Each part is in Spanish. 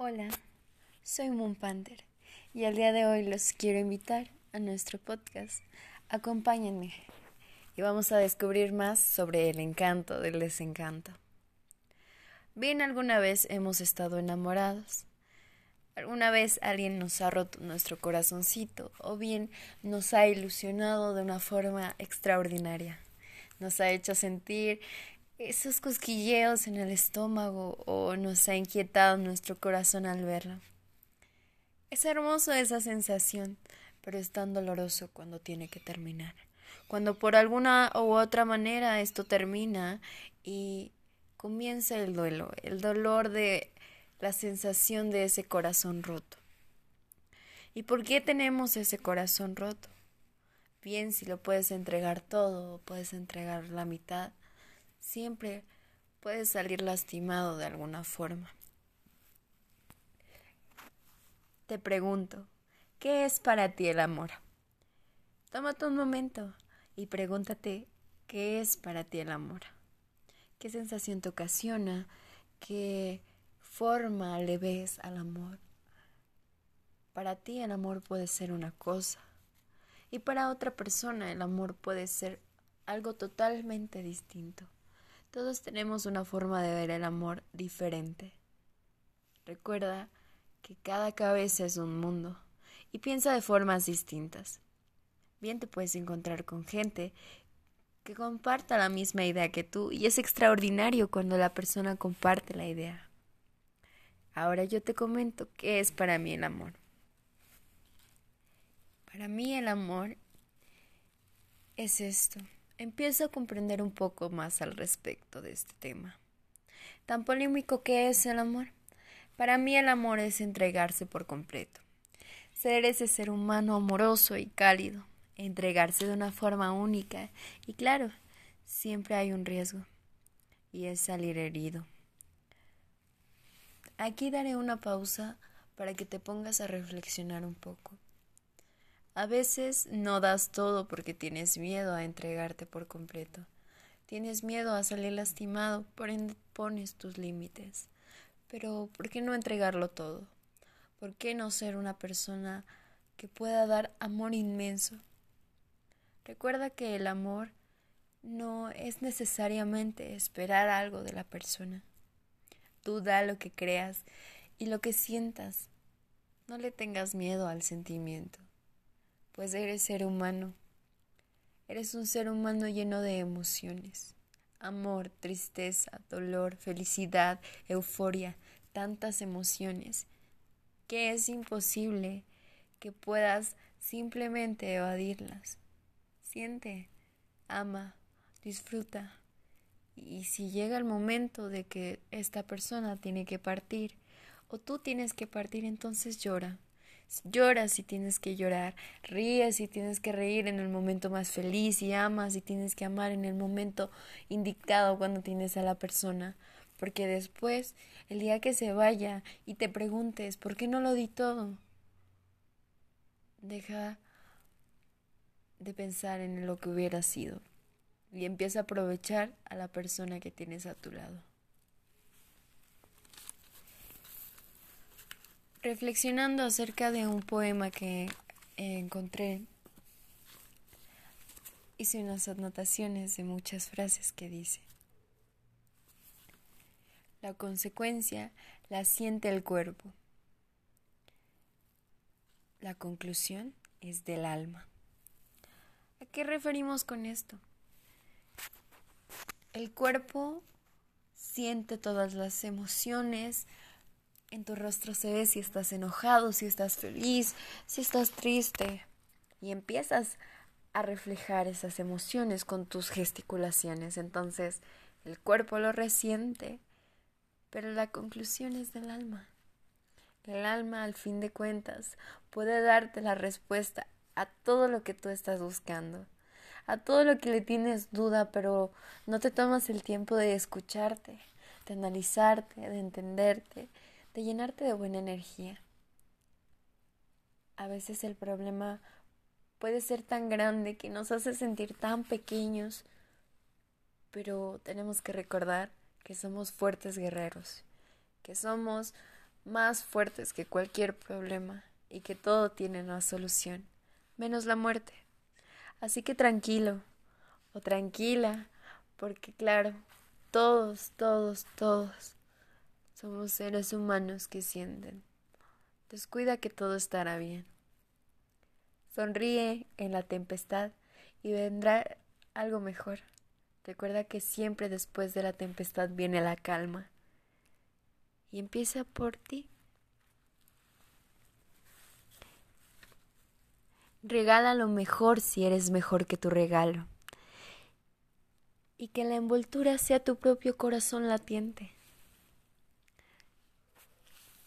Hola, soy Moon Panther y el día de hoy los quiero invitar a nuestro podcast. Acompáñenme y vamos a descubrir más sobre el encanto del desencanto. Bien, alguna vez hemos estado enamorados. Alguna vez alguien nos ha roto nuestro corazoncito o bien nos ha ilusionado de una forma extraordinaria. Nos ha hecho sentir esos cosquilleos en el estómago o nos ha inquietado nuestro corazón al verlo. Es hermoso esa sensación, pero es tan doloroso cuando tiene que terminar. Cuando por alguna u otra manera esto termina y comienza el duelo, el dolor de la sensación de ese corazón roto. ¿Y por qué tenemos ese corazón roto? Bien, si lo puedes entregar todo, puedes entregar la mitad, siempre puedes salir lastimado de alguna forma. Te pregunto, ¿qué es para ti el amor? Tómate un momento y pregúntate, ¿qué es para ti el amor? ¿Qué sensación te ocasiona? ¿Qué forma le ves al amor? Para ti el amor puede ser una cosa y para otra persona el amor puede ser algo totalmente distinto. Todos tenemos una forma de ver el amor diferente. Recuerda que cada cabeza es un mundo y piensa de formas distintas. Bien te puedes encontrar con gente que comparta la misma idea que tú y es extraordinario cuando la persona comparte la idea. Ahora yo te comento qué es para mí el amor. Para mí el amor es esto empiezo a comprender un poco más al respecto de este tema. Tan polémico que es el amor. Para mí el amor es entregarse por completo. Ser ese ser humano amoroso y cálido, entregarse de una forma única y claro, siempre hay un riesgo y es salir herido. Aquí daré una pausa para que te pongas a reflexionar un poco. A veces no das todo porque tienes miedo a entregarte por completo. Tienes miedo a salir lastimado, por ende pones tus límites. Pero, ¿por qué no entregarlo todo? ¿Por qué no ser una persona que pueda dar amor inmenso? Recuerda que el amor no es necesariamente esperar algo de la persona. Tú da lo que creas y lo que sientas. No le tengas miedo al sentimiento pues eres ser humano. Eres un ser humano lleno de emociones. Amor, tristeza, dolor, felicidad, euforia, tantas emociones, que es imposible que puedas simplemente evadirlas. Siente, ama, disfruta. Y si llega el momento de que esta persona tiene que partir, o tú tienes que partir, entonces llora Lloras si tienes que llorar, ríes si tienes que reír en el momento más feliz y amas si tienes que amar en el momento indicado cuando tienes a la persona. Porque después, el día que se vaya y te preguntes, ¿por qué no lo di todo? Deja de pensar en lo que hubiera sido y empieza a aprovechar a la persona que tienes a tu lado. Reflexionando acerca de un poema que encontré, hice unas anotaciones de muchas frases que dice, la consecuencia la siente el cuerpo, la conclusión es del alma. ¿A qué referimos con esto? El cuerpo siente todas las emociones, en tu rostro se ve si estás enojado, si estás feliz, si estás triste. Y empiezas a reflejar esas emociones con tus gesticulaciones. Entonces el cuerpo lo resiente, pero la conclusión es del alma. El alma, al fin de cuentas, puede darte la respuesta a todo lo que tú estás buscando, a todo lo que le tienes duda, pero no te tomas el tiempo de escucharte, de analizarte, de entenderte de llenarte de buena energía. A veces el problema puede ser tan grande que nos hace sentir tan pequeños, pero tenemos que recordar que somos fuertes guerreros, que somos más fuertes que cualquier problema y que todo tiene una solución, menos la muerte. Así que tranquilo o tranquila, porque claro, todos, todos, todos somos seres humanos que sienten. Descuida que todo estará bien. Sonríe en la tempestad y vendrá algo mejor. Recuerda que siempre después de la tempestad viene la calma. Y empieza por ti. Regala lo mejor si eres mejor que tu regalo. Y que la envoltura sea tu propio corazón latiente.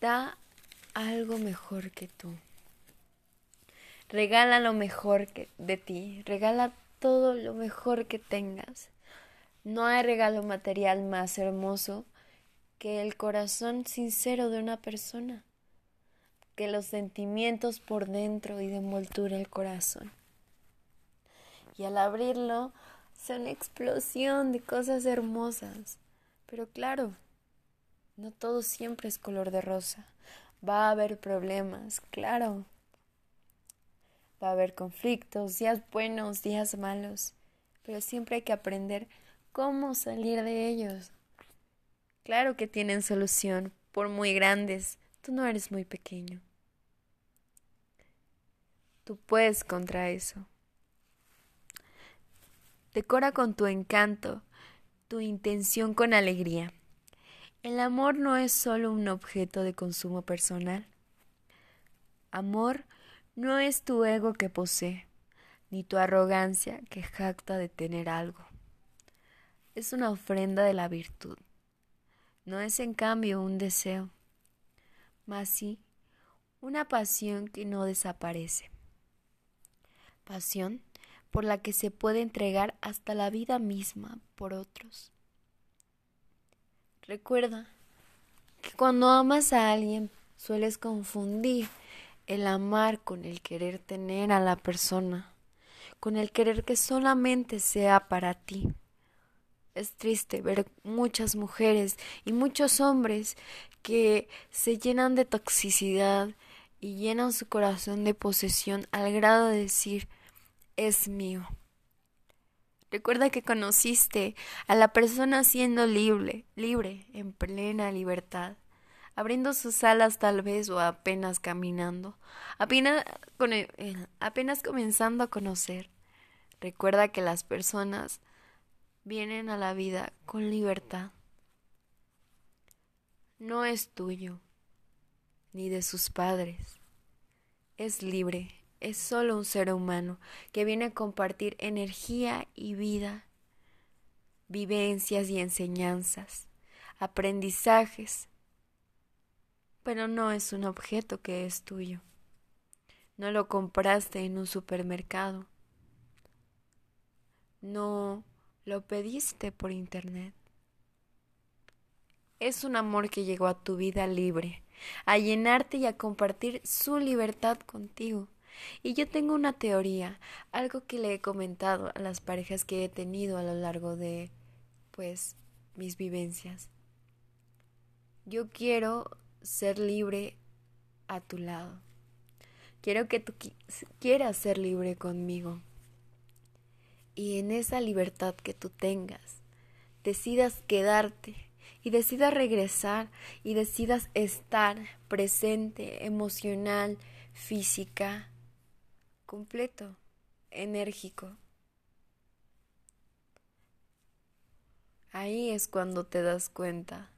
Da algo mejor que tú. Regala lo mejor que de ti. Regala todo lo mejor que tengas. No hay regalo material más hermoso que el corazón sincero de una persona que los sentimientos por dentro y de envoltura el corazón. Y al abrirlo, es una explosión de cosas hermosas. Pero claro, no todo siempre es color de rosa. Va a haber problemas, claro. Va a haber conflictos, días buenos, días malos. Pero siempre hay que aprender cómo salir de ellos. Claro que tienen solución, por muy grandes. Tú no eres muy pequeño. Tú puedes contra eso. Decora con tu encanto, tu intención con alegría. El amor no es solo un objeto de consumo personal. Amor no es tu ego que posee, ni tu arrogancia que jacta de tener algo. Es una ofrenda de la virtud. No es en cambio un deseo, mas sí una pasión que no desaparece pasión por la que se puede entregar hasta la vida misma por otros. Recuerda que cuando amas a alguien sueles confundir el amar con el querer tener a la persona, con el querer que solamente sea para ti. Es triste ver muchas mujeres y muchos hombres que se llenan de toxicidad y llenan su corazón de posesión al grado de decir es mío. Recuerda que conociste a la persona siendo libre, libre, en plena libertad, abriendo sus alas tal vez o apenas caminando, apenas, eh, apenas comenzando a conocer. Recuerda que las personas vienen a la vida con libertad. No es tuyo, ni de sus padres. Es libre es solo un ser humano que viene a compartir energía y vida, vivencias y enseñanzas, aprendizajes, pero no es un objeto que es tuyo. No lo compraste en un supermercado. No lo pediste por internet. Es un amor que llegó a tu vida libre, a llenarte y a compartir su libertad contigo. Y yo tengo una teoría, algo que le he comentado a las parejas que he tenido a lo largo de, pues, mis vivencias. Yo quiero ser libre a tu lado. Quiero que tú quieras ser libre conmigo. Y en esa libertad que tú tengas, decidas quedarte y decidas regresar y decidas estar presente, emocional, física, completo, enérgico. Ahí es cuando te das cuenta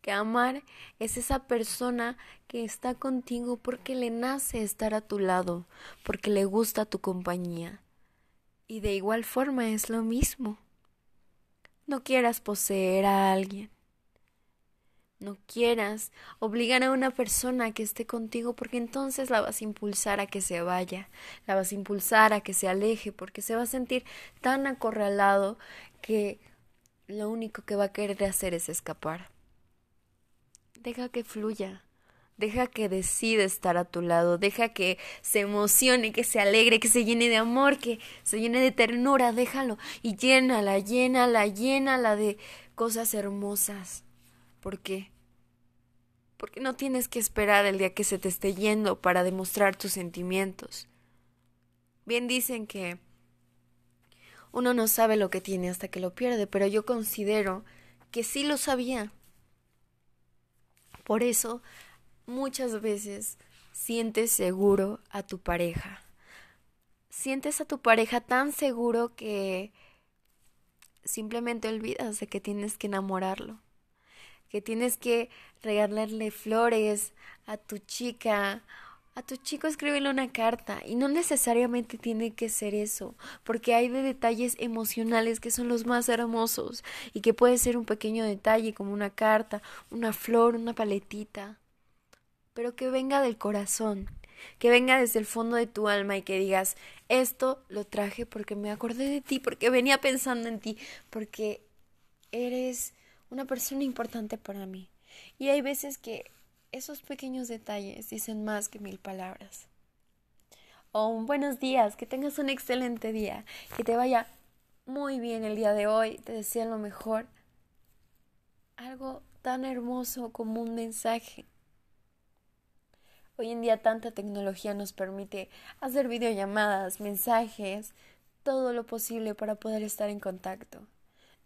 que amar es esa persona que está contigo porque le nace estar a tu lado, porque le gusta tu compañía. Y de igual forma es lo mismo. No quieras poseer a alguien. No quieras obligar a una persona que esté contigo porque entonces la vas a impulsar a que se vaya, la vas a impulsar a que se aleje porque se va a sentir tan acorralado que lo único que va a querer hacer es escapar. Deja que fluya, deja que decida estar a tu lado, deja que se emocione, que se alegre, que se llene de amor, que se llene de ternura, déjalo y llénala, llénala, llénala de cosas hermosas ¿Por qué? porque no tienes que esperar el día que se te esté yendo para demostrar tus sentimientos. Bien dicen que uno no sabe lo que tiene hasta que lo pierde, pero yo considero que sí lo sabía. Por eso, muchas veces sientes seguro a tu pareja. Sientes a tu pareja tan seguro que simplemente olvidas de que tienes que enamorarlo, que tienes que regalarle flores a tu chica, a tu chico escríbele una carta y no necesariamente tiene que ser eso, porque hay de detalles emocionales que son los más hermosos y que puede ser un pequeño detalle como una carta, una flor, una paletita, pero que venga del corazón, que venga desde el fondo de tu alma y que digas, esto lo traje porque me acordé de ti, porque venía pensando en ti, porque eres una persona importante para mí. Y hay veces que esos pequeños detalles dicen más que mil palabras. O un buenos días, que tengas un excelente día, que te vaya muy bien el día de hoy, te deseo lo mejor. Algo tan hermoso como un mensaje. Hoy en día tanta tecnología nos permite hacer videollamadas, mensajes, todo lo posible para poder estar en contacto.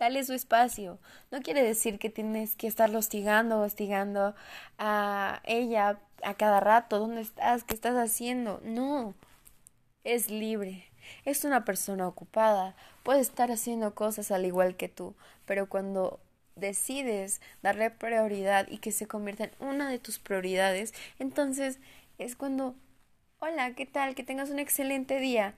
Dale su espacio. No quiere decir que tienes que estar hostigando hostigando a ella a cada rato. ¿Dónde estás? ¿Qué estás haciendo? No. Es libre. Es una persona ocupada. Puede estar haciendo cosas al igual que tú. Pero cuando decides darle prioridad y que se convierta en una de tus prioridades, entonces es cuando, hola, ¿qué tal? Que tengas un excelente día.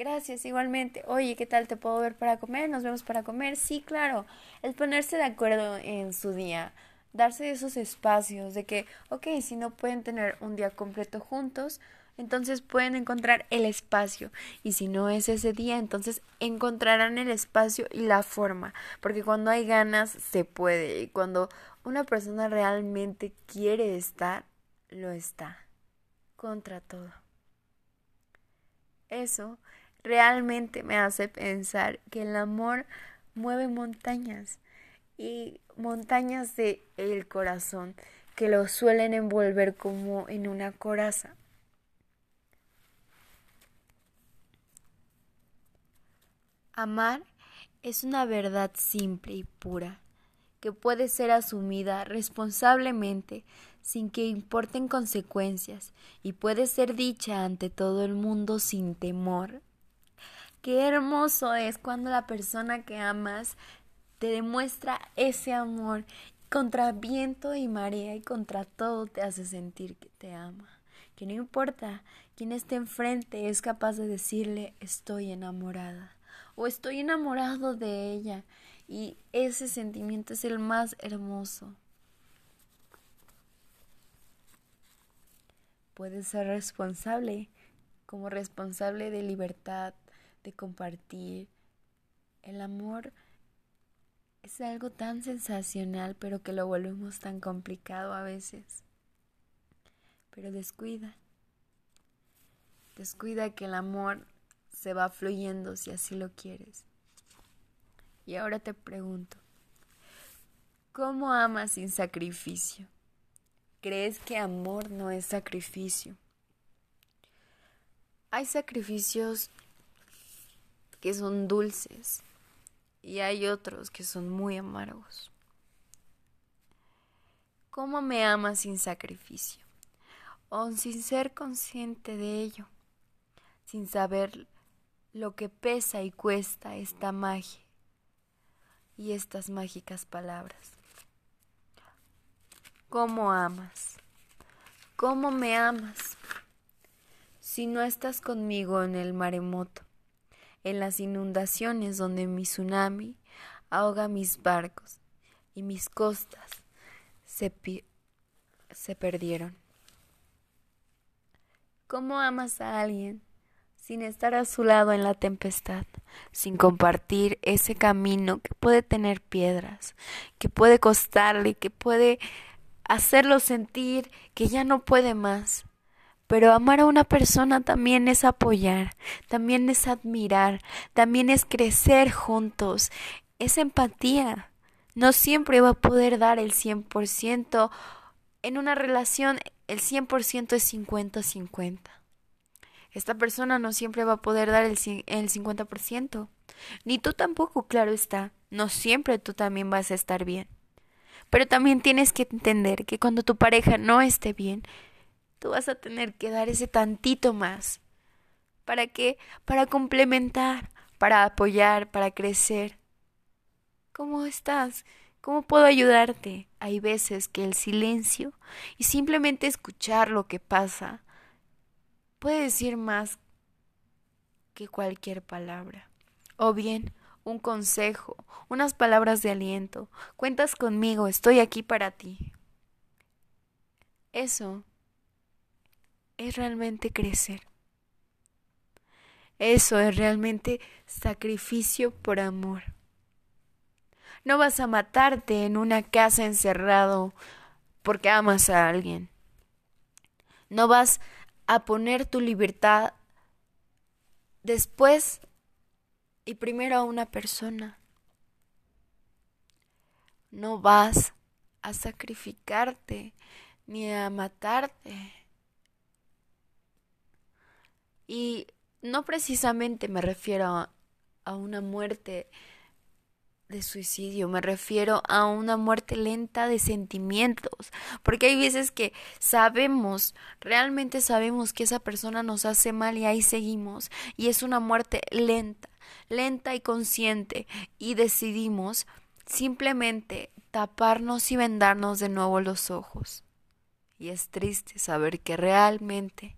Gracias, igualmente. Oye, ¿qué tal? ¿Te puedo ver para comer? ¿Nos vemos para comer? Sí, claro. El ponerse de acuerdo en su día, darse esos espacios de que, ok, si no pueden tener un día completo juntos, entonces pueden encontrar el espacio. Y si no es ese día, entonces encontrarán el espacio y la forma. Porque cuando hay ganas, se puede. Y cuando una persona realmente quiere estar, lo está. Contra todo. Eso realmente me hace pensar que el amor mueve montañas y montañas de el corazón que lo suelen envolver como en una coraza. Amar es una verdad simple y pura que puede ser asumida responsablemente sin que importen consecuencias y puede ser dicha ante todo el mundo sin temor Qué hermoso es cuando la persona que amas te demuestra ese amor contra viento y marea y contra todo te hace sentir que te ama. Que no importa quién esté enfrente es capaz de decirle estoy enamorada o estoy enamorado de ella y ese sentimiento es el más hermoso. Puedes ser responsable como responsable de libertad, de compartir. El amor es algo tan sensacional, pero que lo volvemos tan complicado a veces. Pero descuida. Descuida que el amor se va fluyendo si así lo quieres. Y ahora te pregunto, ¿cómo amas sin sacrificio? ¿Crees que amor no es sacrificio? Hay sacrificios que son dulces y hay otros que son muy amargos. ¿Cómo me amas sin sacrificio? O sin ser consciente de ello, sin saber lo que pesa y cuesta esta magia y estas mágicas palabras. ¿Cómo amas? ¿Cómo me amas? Si no estás conmigo en el maremoto, en las inundaciones donde mi tsunami ahoga mis barcos y mis costas se, se perdieron. ¿Cómo amas a alguien sin estar a su lado en la tempestad, sin compartir ese camino que puede tener piedras, que puede costarle, que puede hacerlo sentir que ya no puede más? Pero amar a una persona también es apoyar, también es admirar, también es crecer juntos, es empatía. No siempre va a poder dar el 100% en una relación el 100% es 50-50. Esta persona no siempre va a poder dar el, el 50%. Ni tú tampoco, claro está. No siempre tú también vas a estar bien. Pero también tienes que entender que cuando tu pareja no esté bien, tú vas a tener que dar ese tantito más. ¿Para qué? Para complementar, para apoyar, para crecer. ¿Cómo estás? ¿Cómo puedo ayudarte? Hay veces que el silencio y simplemente escuchar lo que pasa puede decir más que cualquier palabra. O bien, un consejo, unas palabras de aliento. Cuentas conmigo, estoy aquí para ti. Eso es realmente crecer. Eso es realmente sacrificio por amor. No vas a matarte en una casa encerrado porque amas a alguien. No vas a poner tu libertad después y primero a una persona. No vas a sacrificarte ni a matarte. Y no precisamente me refiero a, una muerte de suicidio, me refiero a una muerte lenta de sentimientos, porque hay veces que sabemos, realmente sabemos que esa persona nos hace mal y ahí seguimos, y es una muerte lenta, lenta y consciente, y decidimos simplemente taparnos y vendarnos de nuevo los ojos. Y es triste saber que realmente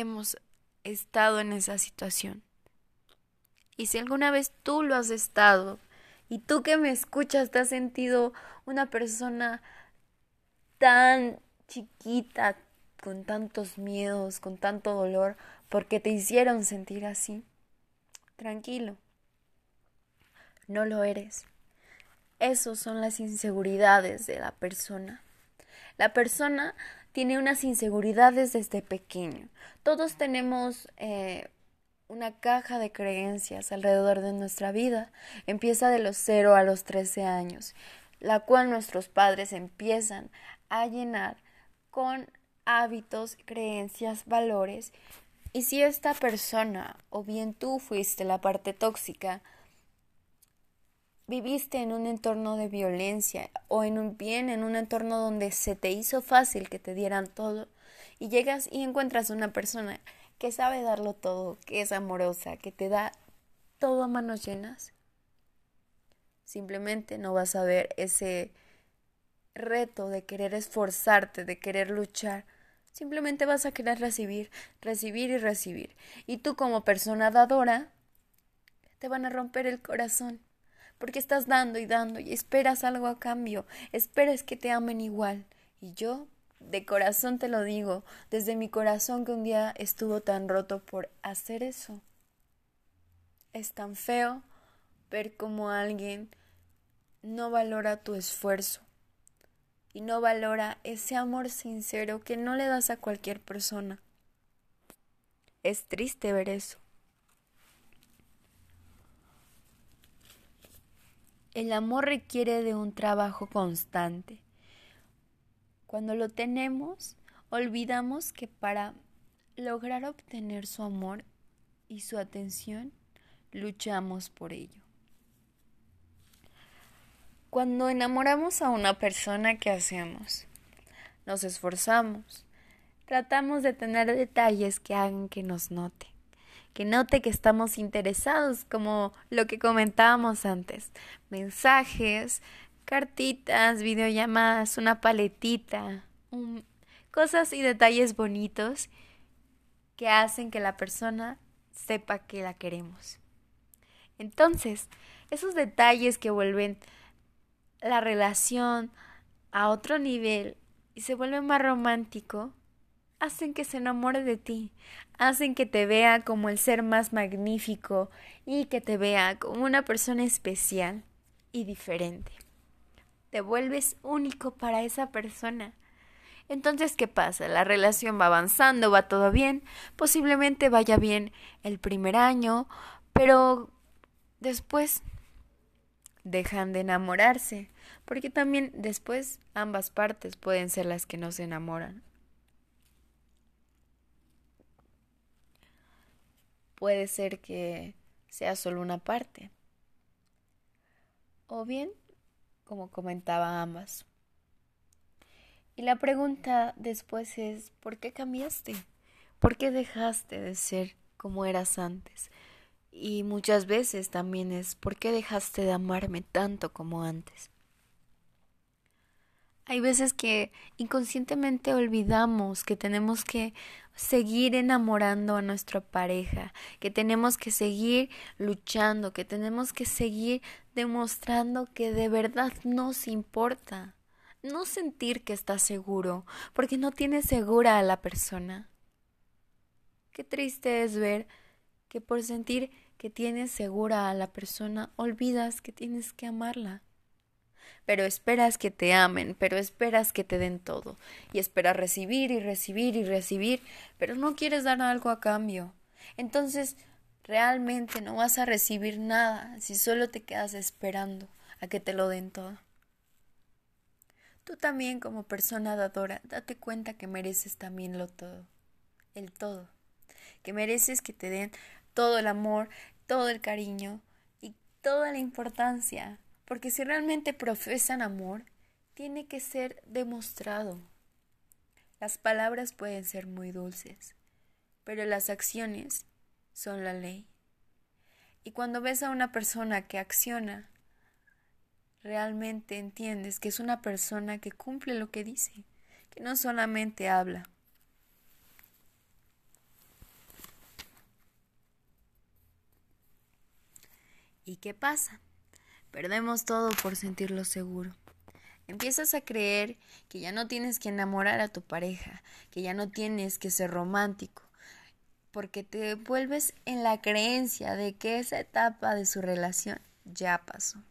hemos estado en esa situación. Y si alguna vez tú lo has estado y tú que me escuchas te has sentido una persona tan chiquita, con tantos miedos, con tanto dolor, porque te hicieron sentir así, tranquilo, no lo eres. Esos son las inseguridades de la persona. La persona tiene unas inseguridades desde pequeño. Todos tenemos eh, una caja de creencias alrededor de nuestra vida. Empieza de los 0 a los 13 años, la cual nuestros padres empiezan a llenar con hábitos, creencias, valores. Y si esta persona, o bien tú fuiste la parte tóxica, viviste en un entorno de violencia o en un bien en un entorno donde se te hizo fácil que te dieran todo y llegas y encuentras una persona que sabe darlo todo, que es amorosa, que te da todo a manos llenas, simplemente no vas a ver ese reto de querer esforzarte, de querer luchar. Simplemente vas a querer recibir, recibir y recibir. Y tú como persona dadora, te van a romper el corazón. Porque estás dando y dando y esperas algo a cambio. Esperas que te amen igual. Y yo de corazón te lo digo, desde mi corazón que un día estuvo tan roto por hacer eso. Es tan feo ver cómo alguien no valora tu esfuerzo y no valora ese amor sincero que no le das a cualquier persona. Es triste ver eso. El amor requiere de un trabajo constante cuando lo tenemos, olvidamos que para lograr obtener su amor y su atención, luchamos por ello. Cuando enamoramos a una persona, ¿qué hacemos? Nos esforzamos, tratamos de tener detalles que hagan que nos note, que note que estamos interesados, como lo que comentábamos antes, mensajes, cartitas, videollamadas, una paletita, cosas y detalles bonitos que hacen que la persona sepa que la queremos. Entonces, esos detalles que vuelven la relación a otro nivel y se vuelve más romántico, hacen que se enamore de ti, hacen que te vea como el ser más magnífico y que te vea como una persona especial y diferente te vuelves único para esa persona. Entonces, ¿qué pasa? La relación va avanzando, va todo bien, posiblemente vaya bien el primer año, pero después dejan de enamorarse, porque también después ambas partes pueden ser las que no se enamoran. Puede ser que sea solo una parte. O bien, como comentaba ambas. Y la pregunta después es, ¿por qué cambiaste? ¿Por qué dejaste de ser como eras antes? Y muchas veces también es, ¿por qué dejaste de amarme tanto como antes? Hay veces que inconscientemente olvidamos que tenemos que seguir enamorando a nuestra pareja, que tenemos que seguir luchando, que tenemos que seguir demostrando que de verdad nos importa. No sentir que estás seguro, porque no tienes segura a la persona. Qué triste es ver que por sentir que tienes segura a la persona, olvidas que tienes que amarla. Pero esperas que te amen, pero esperas que te den todo, y esperas recibir y recibir y recibir, pero no quieres dar algo a cambio. Entonces, realmente no vas a recibir nada si solo te quedas esperando a que te lo den todo. Tú también como persona dadora, date cuenta que mereces también lo todo, el todo, que mereces que te den todo el amor, todo el cariño y toda la importancia, porque si realmente profesan amor, tiene que ser demostrado. Las palabras pueden ser muy dulces, pero las acciones son la ley. Y cuando ves a una persona que acciona, realmente entiendes que es una persona que cumple lo que dice, que no solamente habla. ¿Y qué pasa? Perdemos todo por sentirlo seguro. Empiezas a creer que ya no tienes que enamorar a tu pareja, que ya no tienes que ser romántico, porque te vuelves en la creencia de que esa etapa de su relación ya pasó.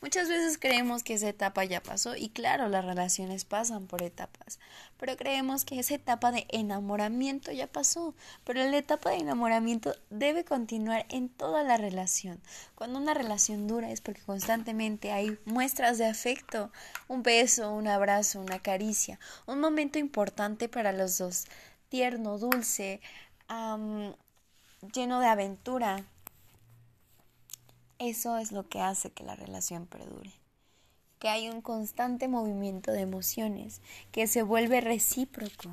Muchas veces creemos que esa etapa ya pasó y claro, las relaciones pasan por etapas, pero creemos que esa etapa de enamoramiento ya pasó, pero la etapa de enamoramiento debe continuar en toda la relación. Cuando una relación dura es porque constantemente hay muestras de afecto, un beso, un abrazo, una caricia, un momento importante para los dos, tierno, dulce, lleno de aventura, eso es lo que hace que la relación perdure. Que hay un constante movimiento de emociones que se vuelve recíproco.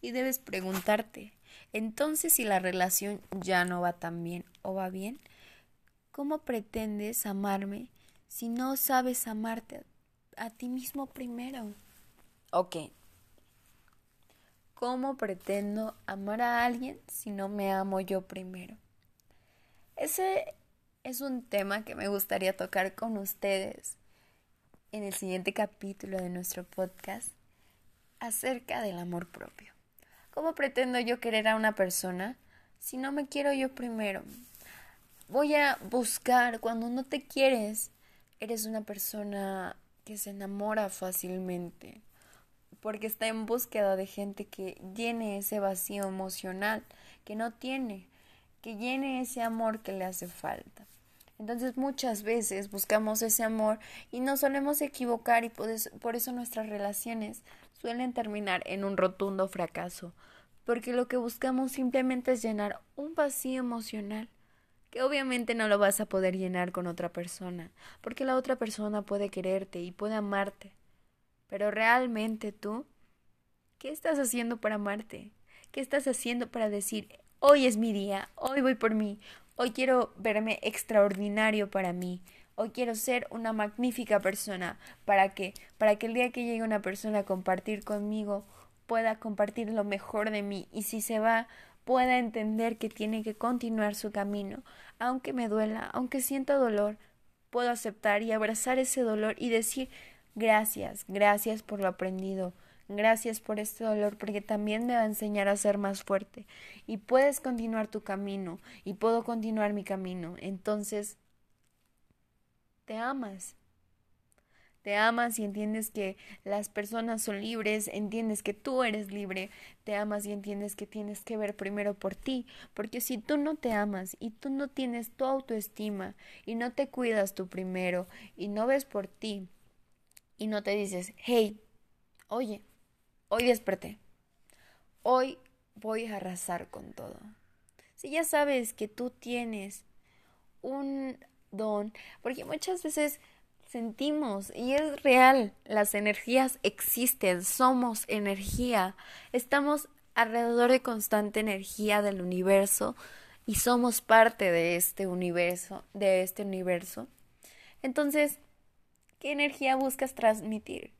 Y debes preguntarte, entonces si la relación ya no va tan bien o va bien, ¿cómo pretendes amarme si no sabes amarte a ti mismo primero? Ok. ¿Cómo pretendo amar a alguien si no me amo yo primero? Ese es un tema que me gustaría tocar con ustedes en el siguiente capítulo de nuestro podcast acerca del amor propio. ¿Cómo pretendo yo querer a una persona si no me quiero yo primero? Voy a buscar cuando no te quieres, eres una persona que se enamora fácilmente porque está en búsqueda de gente que llene ese vacío emocional que no tiene, que llene ese amor que le hace falta. Entonces muchas veces buscamos ese amor y nos solemos equivocar y por eso, nuestras relaciones suelen terminar en un rotundo fracaso, porque lo que buscamos simplemente es llenar un vacío emocional que obviamente no lo vas a poder llenar con otra persona, porque la otra persona puede quererte y puede amarte, pero realmente tú, ¿qué estás haciendo para amarte? ¿Qué estás haciendo para decir, hoy es mi día, hoy voy por mí, Hoy quiero verme extraordinario para mí. Hoy quiero ser una magnífica persona. ¿Para qué? Para que el día que llegue una persona a compartir conmigo pueda compartir lo mejor de mí y si se va pueda entender que tiene que continuar su camino. Aunque me duela, aunque sienta dolor, puedo aceptar y abrazar ese dolor y decir gracias, gracias por lo aprendido. Gracias por este dolor porque también me va a enseñar a ser más fuerte y puedes continuar tu camino y puedo continuar mi camino. Entonces, te amas. te amas y entiendes que las personas son libres, entiendes que tú eres libre, te amas y entiendes que tienes que ver primero por ti, porque si tú no te amas y tú no tienes tu autoestima y no te cuidas tú primero y no ves por ti y no te dices, hey, oye, hoy desperté, hoy voy a arrasar con todo. Si ya sabes que tú tienes un don, porque muchas veces sentimos y es real, las energías existen, somos energía, estamos alrededor de constante energía del universo y somos parte de este universo, de este universo. Entonces, ¿qué energía buscas transmitir?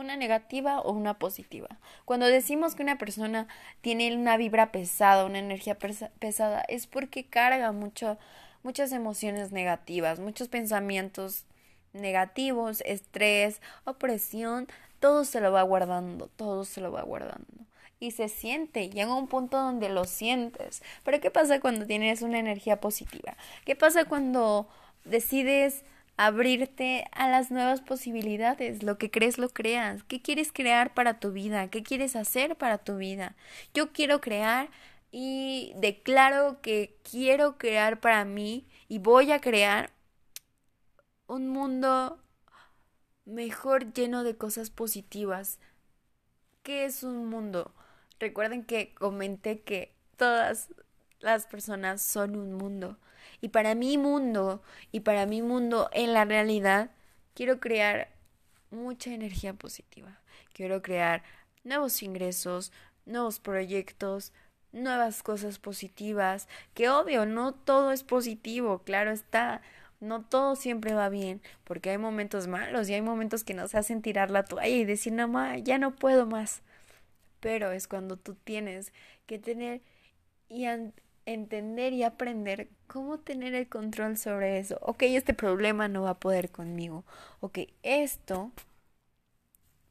¿Una negativa o una positiva? Cuando decimos que una persona tiene una vibra pesada, una energía pesada, es porque carga mucho, muchas emociones negativas, muchos pensamientos negativos, estrés, opresión, todo se lo va guardando, todo se lo va guardando. Y se siente, llega un punto donde lo sientes. Pero ¿qué pasa cuando tienes una energía positiva? ¿Qué pasa cuando decides abrirte a las nuevas posibilidades? Lo que crees lo creas. ¿Qué quieres crear para tu vida? ¿Qué quieres hacer para tu vida? Yo quiero crear y declaro que quiero crear para mí y voy a crear un mundo mejor lleno de cosas positivas. ¿Qué es un mundo? Recuerden que comenté que todas las personas son un mundo. Y para mi mundo, y para mi mundo en la realidad, quiero crear mucha energía positiva. Quiero crear nuevos ingresos, nuevos proyectos, nuevas cosas positivas. Que obvio, no todo es positivo, claro está no todo siempre va bien, porque hay momentos malos y hay momentos que nos hacen tirar la toalla y decir, no, más ya no puedo más. Pero es cuando tú tienes que tener y entender y aprender cómo tener el control sobre eso. Ok, este problema no va a poder conmigo. Ok, esto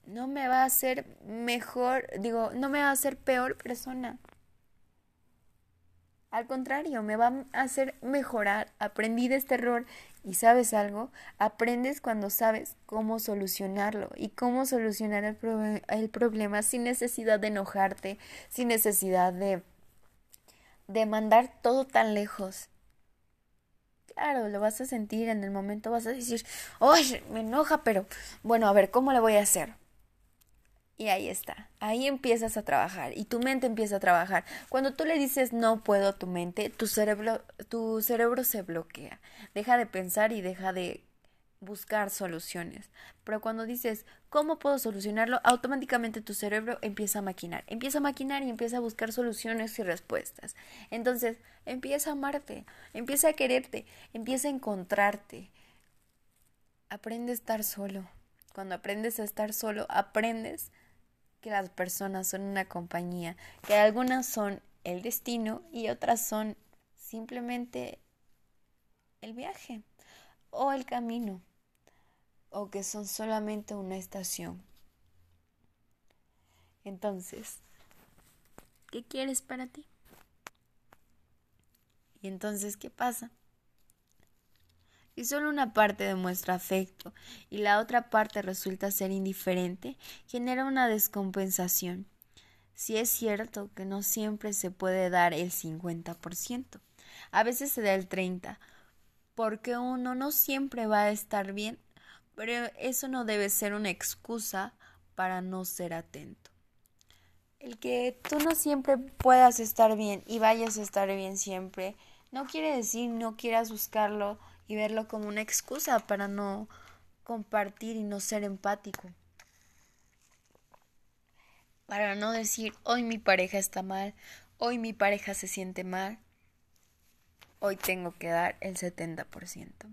no me va a hacer mejor, digo, no me va a hacer peor persona. Al contrario, me va a hacer mejorar. Aprendí de este error y sabes algo, aprendes cuando sabes cómo solucionarlo y cómo solucionar el, el problema sin necesidad de enojarte, sin necesidad de, de mandar todo tan lejos. Claro, lo vas a sentir en el momento, vas a decir, ¡ay, me enoja! Pero bueno, a ver, ¿cómo le voy a hacer? Y ahí está, ahí empiezas a trabajar y tu mente empieza a trabajar. Cuando tú le dices no puedo a tu mente, tu cerebro, tu cerebro se bloquea, deja de pensar y deja de buscar soluciones. Pero cuando dices ¿cómo puedo solucionarlo? automáticamente tu cerebro empieza a maquinar, empieza a maquinar y empieza a buscar soluciones y respuestas. Entonces, empieza a amarte, empieza a quererte, empieza a encontrarte. Aprende a estar solo. Cuando aprendes a estar solo, aprendes que las personas son una compañía, que algunas son el destino y otras son simplemente el viaje o el camino o que son solamente una estación. Entonces, ¿qué quieres para ti? Y entonces, ¿qué pasa? Si solo una parte demuestra afecto y la otra parte resulta ser indiferente, genera una descompensación. Si es cierto que no siempre se puede dar el 50%, a veces se da el 30%, porque uno no siempre va a estar bien, pero eso no debe ser una excusa para no ser atento. El que tú no siempre puedas estar bien y vayas a estar bien siempre, no quiere decir no quieras buscarlo y verlo como una excusa para no compartir y no ser empático. Para no decir, hoy mi pareja está mal, hoy mi pareja se siente mal, hoy tengo que dar el 70%.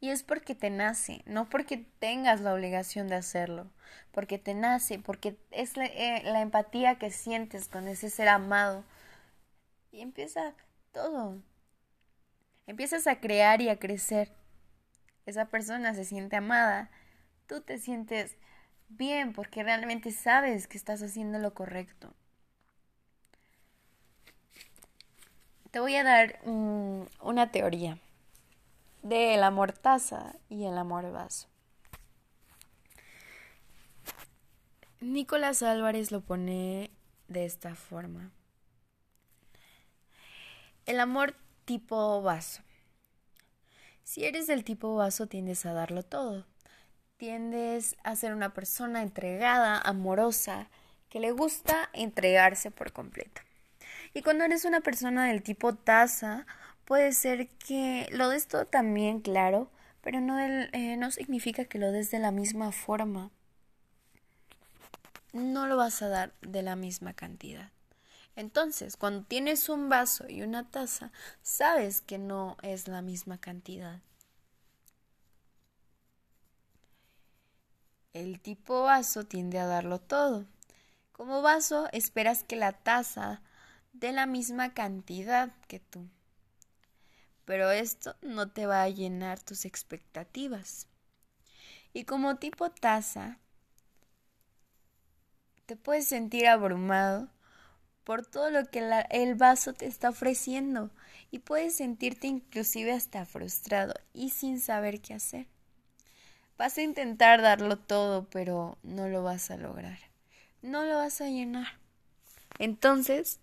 Y es porque te nace, no porque tengas la obligación de hacerlo, porque te nace, porque es la, eh, la empatía que sientes con ese ser amado. Y empieza todo, empiezas a crear y a crecer. Esa persona se siente amada, tú te sientes bien porque realmente sabes que estás haciendo lo correcto. Te voy a dar una teoría del amor taza y el amor vaso. Nicolás Álvarez lo pone de esta forma. El amor tipo vaso. Si eres del tipo vaso tiendes a darlo todo. Tiendes a ser una persona entregada, amorosa, que le gusta entregarse por completo. Y cuando eres una persona del tipo taza, puede ser que lo des todo también, claro, pero no, eh, no significa que lo des de la misma forma. No lo vas a dar de la misma cantidad. Entonces, cuando tienes un vaso y una taza, sabes que no es la misma cantidad. El tipo vaso tiende a darlo todo. Como vaso, esperas que la taza dé la misma cantidad que tú. Pero esto no te va a llenar tus expectativas. Y como tipo taza, te puedes sentir abrumado por todo lo que el vaso te está ofreciendo y puedes sentirte inclusive hasta frustrado y sin saber qué hacer. Vas a intentar darlo todo, pero no lo vas a lograr. No lo vas a llenar. Entonces,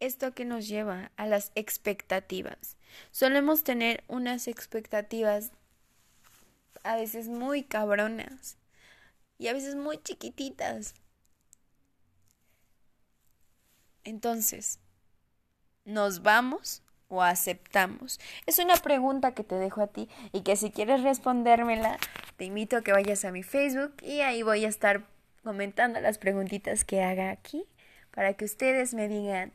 esto que nos lleva a las expectativas. Solemos tener unas expectativas a veces muy cabronas y a veces muy chiquititas entonces, ¿nos vamos o aceptamos? Es una pregunta que te dejo a ti y que si quieres respondérmela, te invito a que vayas a mi Facebook y ahí voy a estar comentando las preguntitas que haga aquí para que ustedes me digan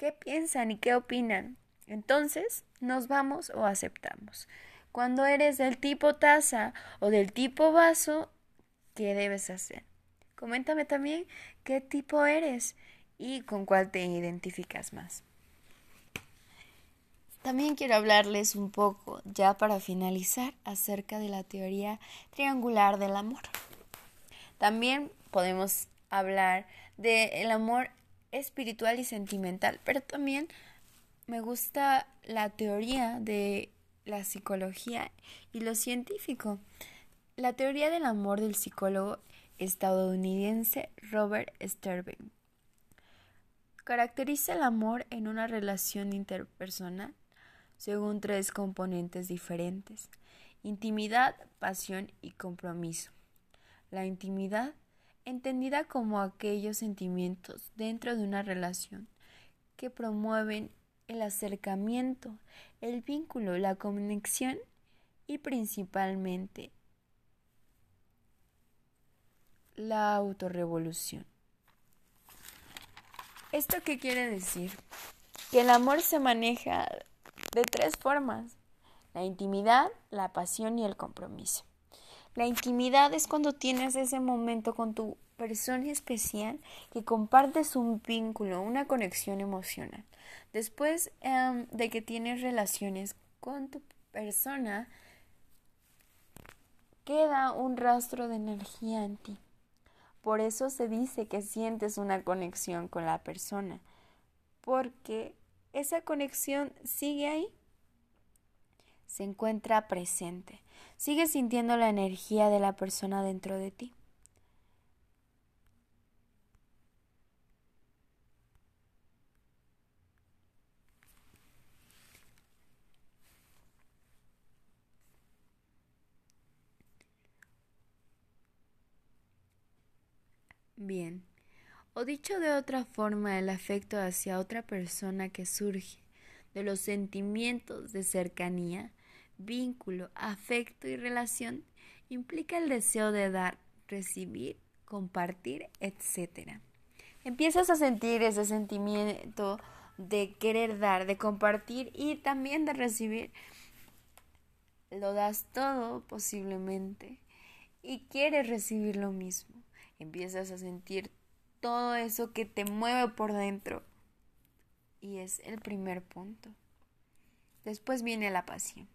qué piensan y qué opinan. Entonces, ¿nos vamos o aceptamos? Cuando eres del tipo taza o del tipo vaso, ¿qué debes hacer? Coméntame también qué tipo eres y con cuál te identificas más. También quiero hablarles un poco, ya para finalizar, acerca de la teoría triangular del amor. También podemos hablar del amor espiritual y sentimental, pero también me gusta la teoría de la psicología y lo científico. La teoría del amor del psicólogo estadounidense Robert Sterling Caracteriza el amor en una relación interpersonal según tres componentes diferentes, intimidad, pasión y compromiso. La intimidad, entendida como aquellos sentimientos dentro de una relación que promueven el acercamiento, el vínculo, la conexión y principalmente la autorrevolución. ¿Esto qué quiere decir? Que el amor se maneja de tres formas. La intimidad, la pasión y el compromiso. La intimidad es cuando tienes ese momento con tu persona especial que compartes un vínculo, una conexión emocional. Después em, de que tienes relaciones con tu persona, queda un rastro de energía en ti. Por eso se dice que sientes una conexión con la persona, porque esa conexión sigue ahí, se encuentra presente, sigue sintiendo la energía de la persona dentro de ti. Bien. O dicho de otra forma, el afecto hacia otra persona que surge de los sentimientos de cercanía, vínculo, afecto y relación implica el deseo de dar, recibir, compartir, etc. Empiezas a sentir ese sentimiento de querer dar, de compartir y también de recibir. Lo das todo posiblemente y quieres recibir lo mismo empiezas a sentir todo eso que te mueve por dentro. Y es el primer punto. Después viene la pasión.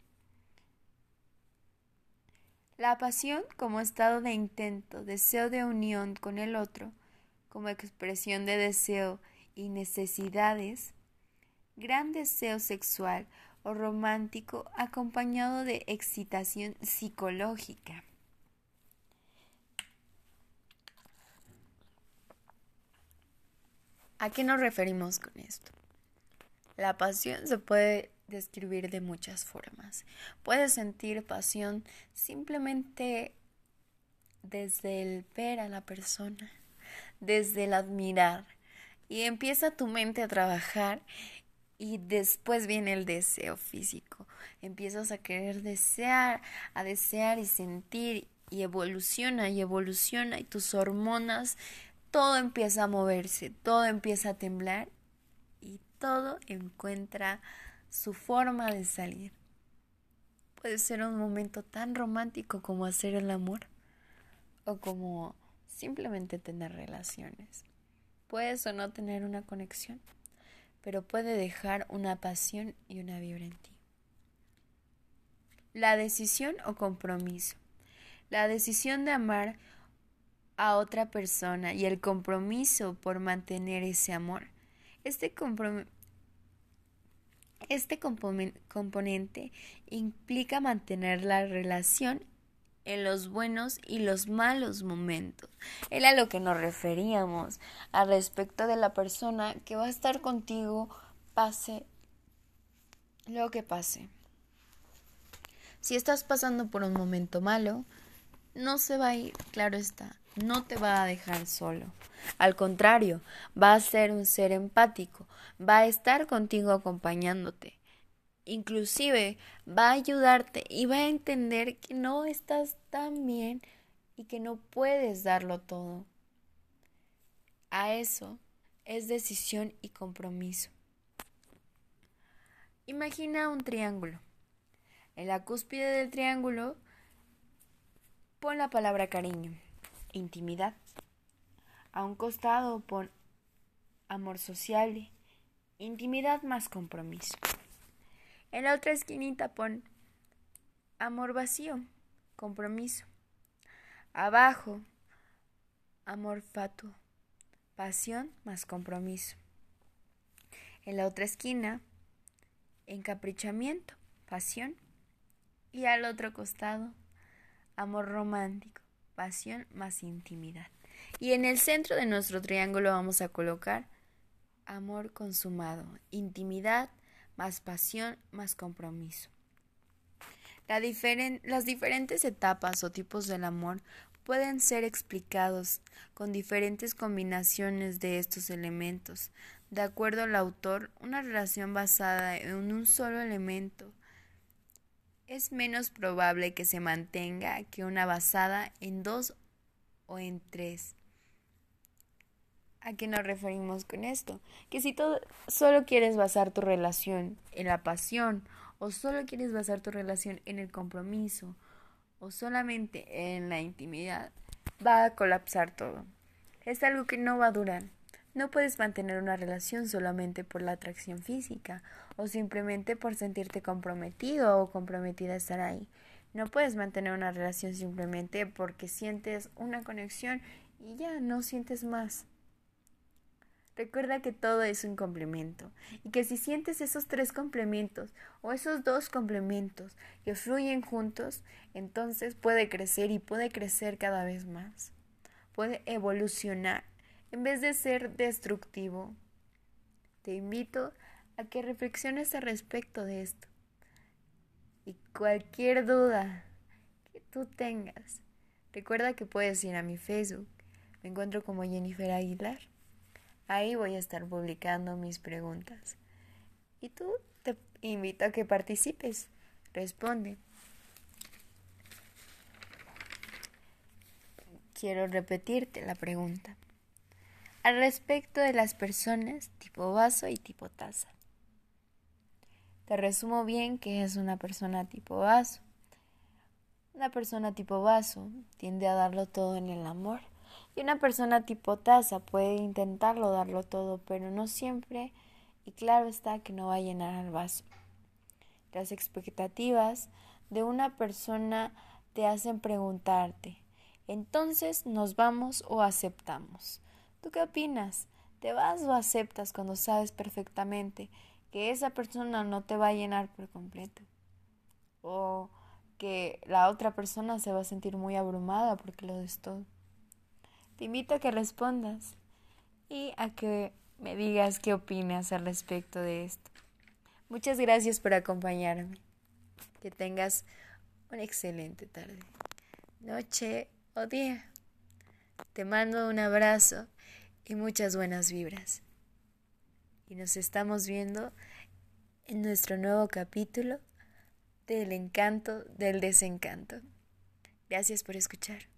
La pasión como estado de intento, deseo de unión con el otro, como expresión de deseo y necesidades, gran deseo sexual o romántico acompañado de excitación psicológica. ¿A qué nos referimos con esto? La pasión se puede describir de muchas formas. Puedes sentir pasión simplemente desde el ver a la persona, desde el admirar. Y empieza tu mente a trabajar y después viene el deseo físico. Empiezas a querer desear, a desear y sentir y evoluciona y evoluciona y tus hormonas, todo empieza a moverse, todo empieza a temblar y todo encuentra su forma de salir. Puede ser un momento tan romántico como hacer el amor o como simplemente tener relaciones. Puedes o no tener una conexión, pero puede dejar una pasión y una vibra en ti. La decisión o compromiso. La decisión de amar a otra persona y el compromiso por mantener ese amor. Este, este componente implica mantener la relación en los buenos y los malos momentos. Era a lo que nos referíamos al respecto de la persona que va a estar contigo pase lo que pase. Si estás pasando por un momento malo, no se va a ir, claro está, no te va a dejar solo. Al contrario, va a ser un ser empático, va a estar contigo acompañándote inclusive va a ayudarte y va a entender que no estás tan bien y que no puedes darlo todo. A eso es decisión y compromiso. Imagina un triángulo. En la cúspide del triángulo pon la palabra cariño, intimidad. A un costado pon amor sociable, intimidad más compromiso. En la otra esquinita pon amor vacío, compromiso. Abajo, amor fatuo, pasión más compromiso. En la otra esquina, encaprichamiento, pasión. Y al otro costado, amor romántico, pasión más intimidad. Y en el centro de nuestro triángulo vamos a colocar amor consumado, intimidad, más pasión, más compromiso. las diferentes etapas o tipos del amor pueden ser explicados con diferentes combinaciones de estos elementos. De acuerdo al autor, una relación basada en un solo elemento es menos probable que se mantenga que una basada en dos o en tres. ¿A qué nos referimos con esto? Que si solo quieres basar tu relación en la pasión, o solo quieres basar tu relación en el compromiso, o solamente en la intimidad, va a colapsar todo. Es algo que no va a durar. No puedes mantener una relación solamente por la atracción física o simplemente por sentirte comprometido o comprometida a estar ahí. No puedes mantener una relación simplemente porque sientes una conexión y ya no sientes más. Recuerda que todo es un complemento y que si sientes esos tres complementos o esos dos complementos que fluyen juntos, entonces puede crecer y puede crecer cada vez más. Puede evolucionar en vez de ser destructivo. Te invito a que reflexiones al respecto de esto. Y cualquier duda que tú tengas, recuerda que puedes ir a mi Facebook. Me encuentro como Jennifer Aguilar. Ahí voy a estar publicando mis preguntas. Y tú te invito a que participes. Responde. Quiero repetirte la pregunta. Al respecto de las personas tipo vaso y tipo taza. Te resumo bien que es una persona tipo vaso. Una persona tipo vaso tiende a darlo todo en el amor y una persona tipo taza puede intentarlo darlo todo, pero no siempre, y claro está que no va a llenar al vaso. Las expectativas de una persona te hacen preguntarte, entonces nos vamos o aceptamos. ¿Tú qué opinas? ¿Te vas o aceptas cuando sabes perfectamente que esa persona no te va a llenar por completo? O que la otra persona se va a sentir muy abrumada porque lo des todo. Te invito a que respondas y a que me digas qué opinas al respecto de esto. Muchas gracias por acompañarme. Que tengas una excelente tarde, noche o día. Te mando un abrazo y muchas buenas vibras. Y nos estamos viendo en nuestro nuevo capítulo del encanto del desencanto. Gracias por escuchar.